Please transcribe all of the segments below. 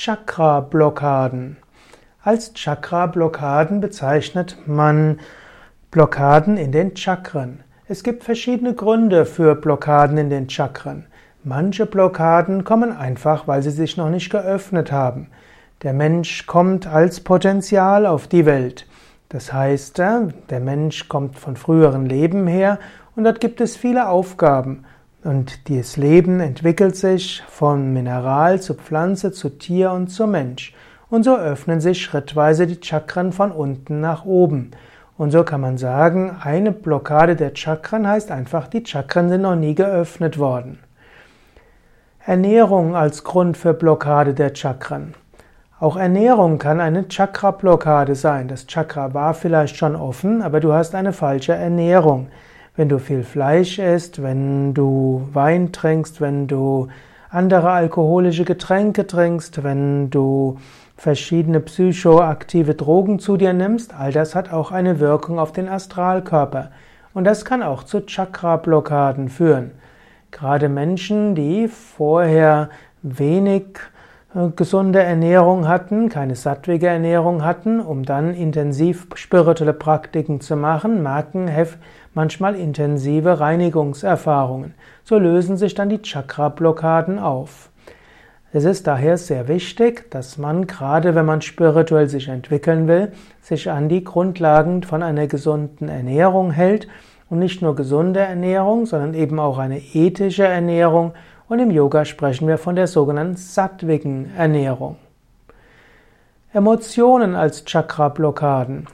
Chakra-Blockaden. Als Chakra-Blockaden bezeichnet man Blockaden in den Chakren. Es gibt verschiedene Gründe für Blockaden in den Chakren. Manche Blockaden kommen einfach, weil sie sich noch nicht geöffnet haben. Der Mensch kommt als Potenzial auf die Welt. Das heißt, äh, der Mensch kommt von früheren Leben her und dort gibt es viele Aufgaben. Und dieses Leben entwickelt sich von Mineral zu Pflanze, zu Tier und zu Mensch. Und so öffnen sich schrittweise die Chakren von unten nach oben. Und so kann man sagen, eine Blockade der Chakren heißt einfach, die Chakren sind noch nie geöffnet worden. Ernährung als Grund für Blockade der Chakren. Auch Ernährung kann eine Chakra-Blockade sein. Das Chakra war vielleicht schon offen, aber du hast eine falsche Ernährung wenn du viel Fleisch isst, wenn du Wein trinkst, wenn du andere alkoholische Getränke trinkst, wenn du verschiedene psychoaktive Drogen zu dir nimmst, all das hat auch eine Wirkung auf den Astralkörper. Und das kann auch zu Chakra-Blockaden führen. Gerade Menschen, die vorher wenig gesunde Ernährung hatten, keine sattwige Ernährung hatten, um dann intensiv spirituelle Praktiken zu machen, merken manchmal intensive Reinigungserfahrungen. So lösen sich dann die Chakra-Blockaden auf. Es ist daher sehr wichtig, dass man, gerade wenn man spirituell sich entwickeln will, sich an die Grundlagen von einer gesunden Ernährung hält und nicht nur gesunde Ernährung, sondern eben auch eine ethische Ernährung und im Yoga sprechen wir von der sogenannten sattwigen Ernährung. Emotionen als Chakra-Blockaden.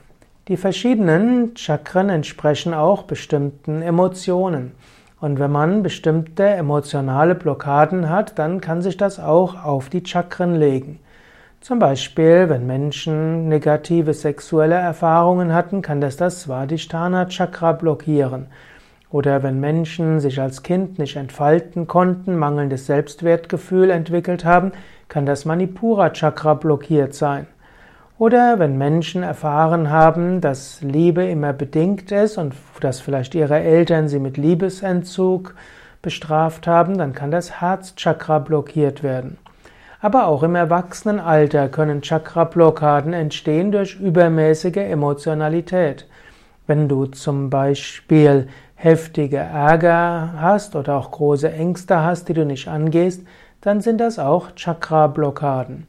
Die verschiedenen Chakren entsprechen auch bestimmten Emotionen. Und wenn man bestimmte emotionale Blockaden hat, dann kann sich das auch auf die Chakren legen. Zum Beispiel, wenn Menschen negative sexuelle Erfahrungen hatten, kann das das Svadhisthana Chakra blockieren. Oder wenn Menschen sich als Kind nicht entfalten konnten, mangelndes Selbstwertgefühl entwickelt haben, kann das Manipura Chakra blockiert sein. Oder wenn Menschen erfahren haben, dass Liebe immer bedingt ist und dass vielleicht ihre Eltern sie mit Liebesentzug bestraft haben, dann kann das Herzchakra blockiert werden. Aber auch im Erwachsenenalter können Chakra-Blockaden entstehen durch übermäßige Emotionalität. Wenn du zum Beispiel heftige Ärger hast oder auch große Ängste hast, die du nicht angehst, dann sind das auch Chakra-Blockaden.